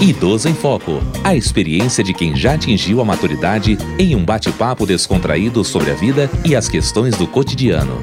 Idoso em Foco. A experiência de quem já atingiu a maturidade em um bate-papo descontraído sobre a vida e as questões do cotidiano.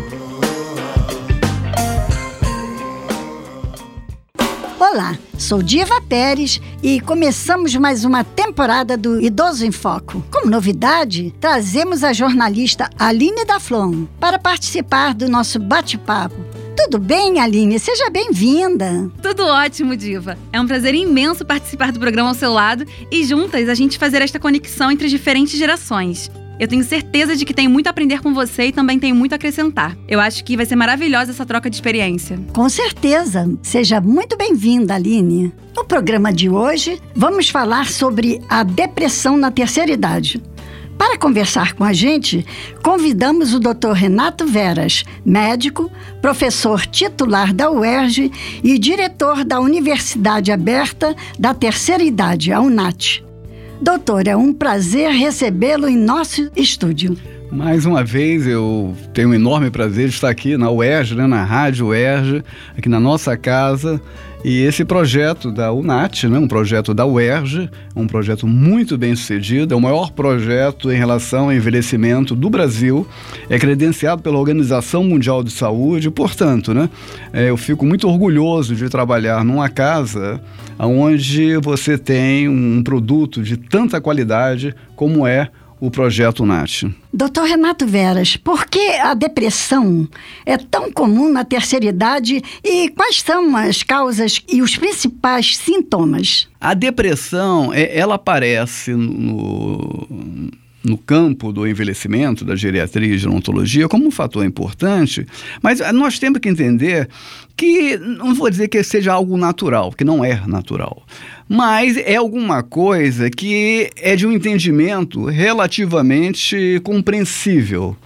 Olá, sou Diva Pérez e começamos mais uma temporada do Idoso em Foco. Como novidade, trazemos a jornalista Aline Daflon para participar do nosso bate-papo tudo bem, Aline? Seja bem-vinda. Tudo ótimo, Diva. É um prazer imenso participar do programa ao seu lado e juntas a gente fazer esta conexão entre as diferentes gerações. Eu tenho certeza de que tenho muito a aprender com você e também tenho muito a acrescentar. Eu acho que vai ser maravilhosa essa troca de experiência. Com certeza. Seja muito bem-vinda, Aline. No programa de hoje, vamos falar sobre a depressão na terceira idade. Para conversar com a gente, convidamos o Dr. Renato Veras, médico, professor titular da UERJ e diretor da Universidade Aberta da Terceira Idade, a UNAT. Doutor, é um prazer recebê-lo em nosso estúdio. Mais uma vez, eu tenho um enorme prazer de estar aqui na UERJ, né, na Rádio UERJ, aqui na nossa casa. E esse projeto da UNAT, né, um projeto da UERJ, um projeto muito bem sucedido, é o maior projeto em relação ao envelhecimento do Brasil, é credenciado pela Organização Mundial de Saúde, portanto, né, é, eu fico muito orgulhoso de trabalhar numa casa onde você tem um produto de tanta qualidade como é o projeto NAT. Doutor Renato Veras, por que a depressão é tão comum na terceira idade e quais são as causas e os principais sintomas? A depressão, é, ela aparece no, no campo do envelhecimento, da geriatria e gerontologia, como um fator importante, mas nós temos que entender que, não vou dizer que seja algo natural, que não é natural, mas é alguma coisa que é de um entendimento relativamente compreensível.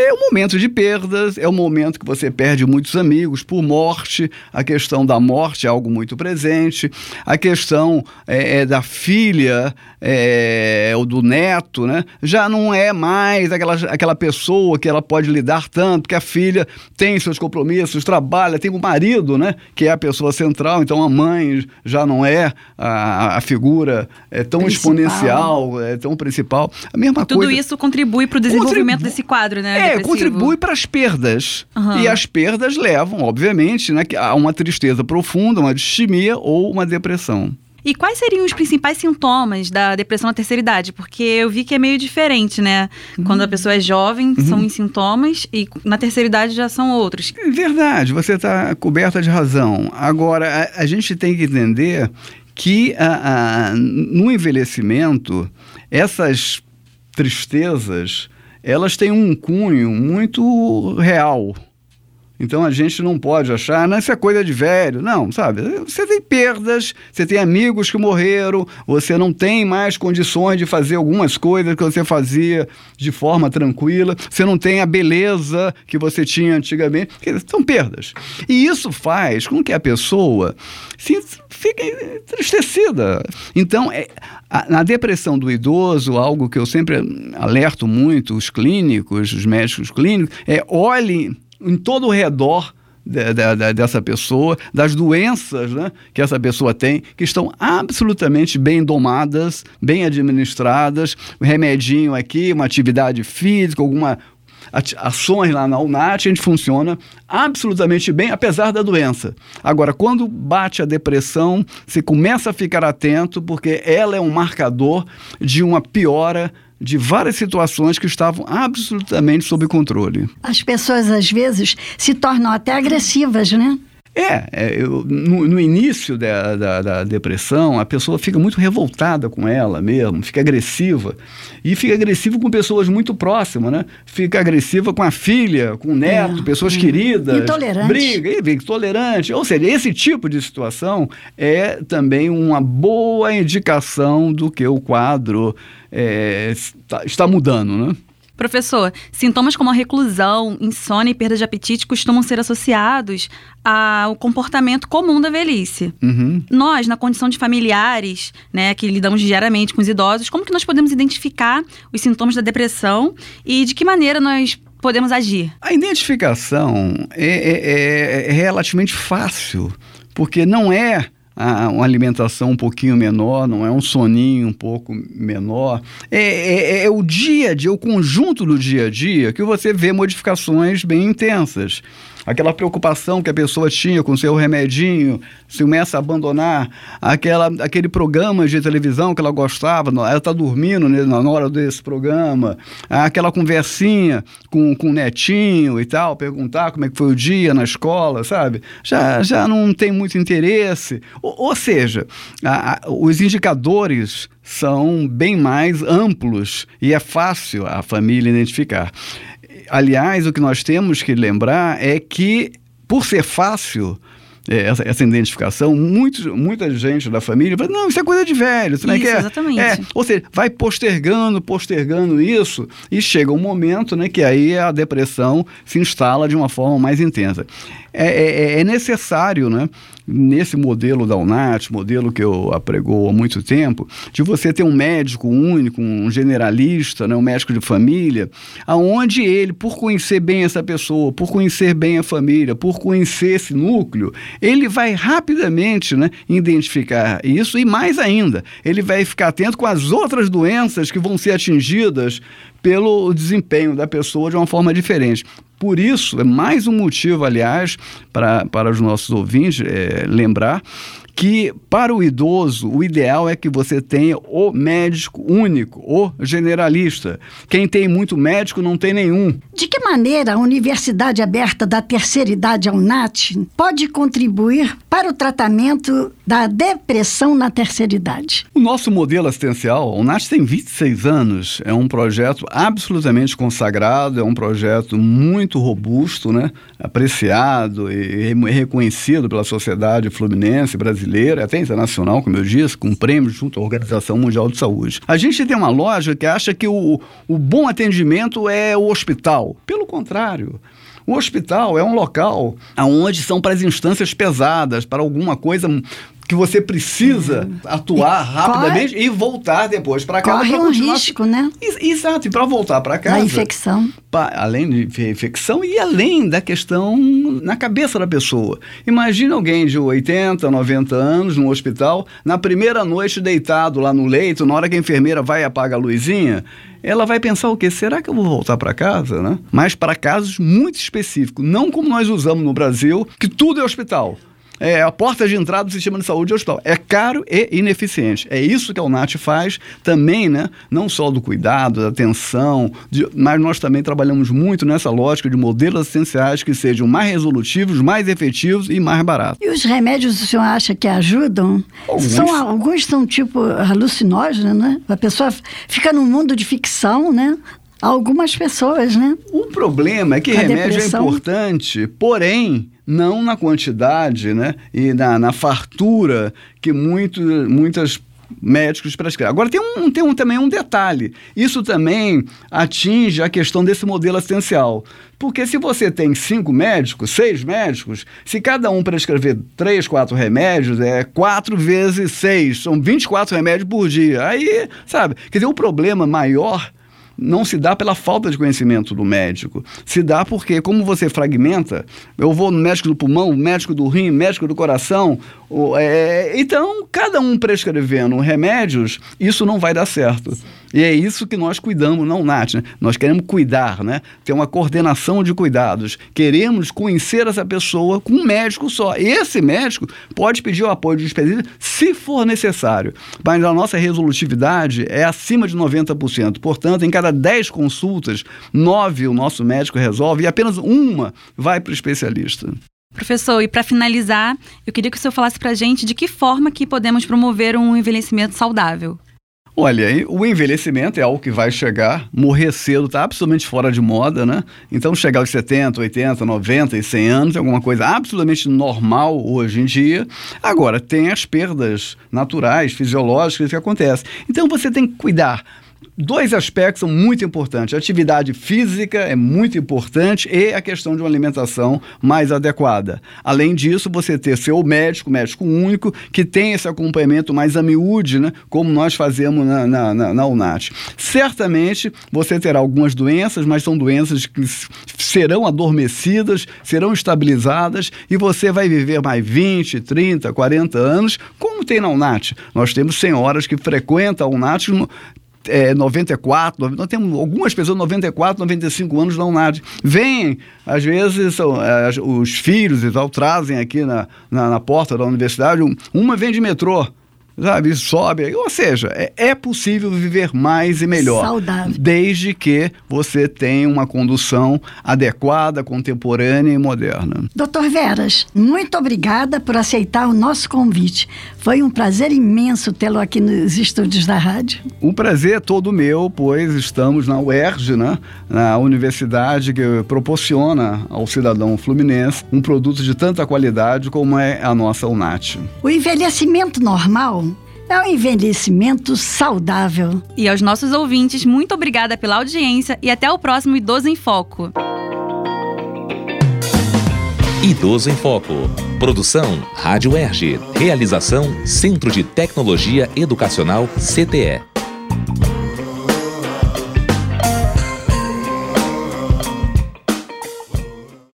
É o momento de perdas, é o momento que você perde muitos amigos por morte. A questão da morte é algo muito presente. A questão é, é da filha é, ou do neto, né? Já não é mais aquela, aquela pessoa que ela pode lidar tanto, que a filha tem seus compromissos, trabalha, tem o marido, né? Que é a pessoa central. Então a mãe já não é a, a figura é, tão principal. exponencial, é tão principal. A mesma Tudo coisa. Tudo isso contribui para o desenvolvimento desse quadro, né? É, contribui para as perdas. Uhum. E as perdas levam, obviamente, né, a uma tristeza profunda, uma distimia ou uma depressão. E quais seriam os principais sintomas da depressão na terceira idade? Porque eu vi que é meio diferente, né? Uhum. Quando a pessoa é jovem, uhum. são uns sintomas, e na terceira idade já são outros. Verdade, você está coberta de razão. Agora, a, a, gente tem que entender que a, a, no envelhecimento, essas tristezas elas têm um cunho muito real. Então a gente não pode achar, não, isso é coisa de velho. Não, sabe? Você tem perdas, você tem amigos que morreram, você não tem mais condições de fazer algumas coisas que você fazia de forma tranquila, você não tem a beleza que você tinha antigamente. São perdas. E isso faz com que a pessoa se fique entristecida. Então, é, a, na depressão do idoso, algo que eu sempre alerto muito os clínicos, os médicos clínicos, é olhe em todo o redor de, de, de, dessa pessoa, das doenças né, que essa pessoa tem, que estão absolutamente bem domadas, bem administradas, um remedinho aqui, uma atividade física, alguma ações lá na UNAT, a gente funciona absolutamente bem, apesar da doença. Agora, quando bate a depressão, você começa a ficar atento, porque ela é um marcador de uma piora de várias situações que estavam absolutamente sob controle. As pessoas, às vezes, se tornam até agressivas, né? É, é eu, no, no, início da, da, da, depressão, a pessoa fica muito revoltada com ela mesmo, fica agressiva. E fica agressiva com pessoas muito próximas, né? Fica agressiva com a filha, com o neto, é, pessoas é. queridas. Intolerante. Briga, intolerante. Ou seja, esse tipo de situação é também uma boa indicação do que o quadro é, está, está mudando, né? Professor, sintomas como a reclusão, insônia e perda de apetite costumam ser associados ao comportamento comum da velhice. Uhum. Nós, na condição de familiares, né, que lidamos diariamente com os idosos, como que nós podemos identificar os sintomas da depressão e de que maneira nós podemos agir? A identificação é, é, é, é relativamente fácil, porque não é a, uma alimentação um pouquinho menor, não é um soninho um pouco menor. É, é, é o dia a dia, o conjunto do dia a dia que você vê modificações bem intensas aquela preocupação que a pessoa tinha com seu remedinho, se começa a abandonar aquela, aquele programa de televisão que ela gostava, ela está dormindo né, na hora desse programa, aquela conversinha com, com o netinho e tal, perguntar como é que foi o dia na escola, sabe? Já, já não tem muito interesse. Ou, ou seja, a, a, os indicadores são bem mais amplos e é fácil a família identificar aliás, o que nós temos que lembrar é que, por ser fácil, essa, essa, identificação, muitos, muita gente da família fala, não, isso é coisa de velho. Isso, isso é, exatamente. É, ou seja, vai postergando, postergando isso, e chega um momento né, que aí a depressão se instala de uma forma mais intensa. É, é, é necessário, né, nesse modelo da UNAT, modelo que eu apregou há muito tempo, de você ter um médico único, um generalista, né, um médico de família, aonde ele, por conhecer bem essa pessoa, por conhecer bem a família, por conhecer esse núcleo, ele vai rapidamente né, identificar isso e mais ainda, ele vai ficar atento com as outras doenças que vão ser atingidas pelo desempenho da pessoa de uma forma diferente. Por isso, é mais um motivo, aliás, para, para os nossos ouvintes é, lembrar que para o idoso o ideal é que você tenha o médico único, o generalista. Quem tem muito médico não tem nenhum. De que maneira a Universidade Aberta da Terceira Idade, a UNAT, pode contribuir para o tratamento da depressão na terceira idade? O nosso modelo assistencial, a UNAT tem 26 anos, é um projeto absolutamente consagrado, é um projeto muito robusto, né? apreciado e reconhecido pela sociedade fluminense brasileira até internacional, como eu disse, com prêmios junto à Organização Mundial de Saúde. A gente tem uma lógica que acha que o, o bom atendimento é o hospital. Pelo contrário. O hospital é um local onde são para as instâncias pesadas, para alguma coisa que você precisa uhum. atuar e rapidamente corre, e voltar depois para casa. Corre um risco, né? Exato, e para voltar para casa. Da infecção. Pra, além de infecção e além da questão na cabeça da pessoa. Imagina alguém de 80, 90 anos no hospital, na primeira noite deitado lá no leito, na hora que a enfermeira vai e apaga a luzinha, ela vai pensar o quê? Será que eu vou voltar para casa, né? Mas para casos muito específicos, não como nós usamos no Brasil, que tudo é hospital é a porta de entrada do sistema de saúde é o hospital. É caro e ineficiente. É isso que a UNAT faz também, né? Não só do cuidado, da atenção, de, mas nós também trabalhamos muito nessa lógica de modelos assistenciais que sejam mais resolutivos, mais efetivos e mais baratos. E os remédios o senhor acha que ajudam? Alguns são, alguns são tipo alucinógenos, né? A pessoa fica num mundo de ficção, né? Algumas pessoas, né? O problema é que a remédio é depressão... é importante, porém não na quantidade né, e na, na fartura que muito, muitas médicos prescrevem. Agora, tem, um, tem um, também um detalhe. Isso também atinge a questão desse modelo assistencial. Porque se você tem cinco médicos, seis médicos, se cada um prescrever três, quatro remédios, é quatro vezes seis, são 24 remédios por dia. Aí, sabe, quer dizer, o problema maior não se dá pela falta de conhecimento do médico. Se dá porque, como você fragmenta, eu vou no médico do pulmão, médico do rim, médico do coração. É, então, cada um prescrevendo remédios, isso não vai dar certo. E é isso que nós cuidamos não NAT. Né? Nós queremos cuidar, né? ter uma coordenação de cuidados. Queremos conhecer essa pessoa com um médico só. Esse médico pode pedir o apoio de especialista se for necessário. Mas a nossa resolutividade é acima de 90%. Portanto, em cada 10 consultas, 9 o nosso médico resolve e apenas uma vai para o especialista. Professor, e para finalizar, eu queria que o senhor falasse para a gente de que forma que podemos promover um envelhecimento saudável. Olha, o envelhecimento é algo que vai chegar, morrer cedo está absolutamente fora de moda, né? Então chegar aos 70, 80, 90 e 100 anos é alguma coisa absolutamente normal hoje em dia. Agora, tem as perdas naturais, fisiológicas que acontecem. Então você tem que cuidar dois aspectos são muito importantes. A atividade física é muito importante e a questão de uma alimentação mais adequada. Além disso, você ter seu médico, médico único, que tem esse acompanhamento mais a miúde, né, como nós fazemos na, na, na, na UNAT. Certamente você terá algumas doenças, mas são doenças que serão adormecidas, serão estabilizadas e você vai viver mais 20, 30, 40 anos, como tem na UNAT. Nós temos senhoras que frequentam a UNAT é, 94, nós temos algumas pessoas 94, 95 anos não nada. Vêm, às vezes, são, é, os filhos e tal, trazem aqui na, na, na porta da universidade, uma vem de metrô, sabe? Sobe. Ou seja, é, é, possível viver mais e melhor. Saudável. Desde que você tenha uma condução adequada, contemporânea e moderna. Doutor Veras, muito obrigada por aceitar o nosso convite. Foi um prazer imenso tê-lo aqui nos estúdios da rádio. O prazer é todo meu, pois estamos na UERJ, né? na universidade que proporciona ao cidadão fluminense um produto de tanta qualidade como é a nossa UNAT. O envelhecimento normal é um envelhecimento saudável. E aos nossos ouvintes, muito obrigada pela audiência e até o próximo Idoso em Foco. Idoso em Foco. Produção Rádio Erge. Realização Centro de Tecnologia Educacional CTE.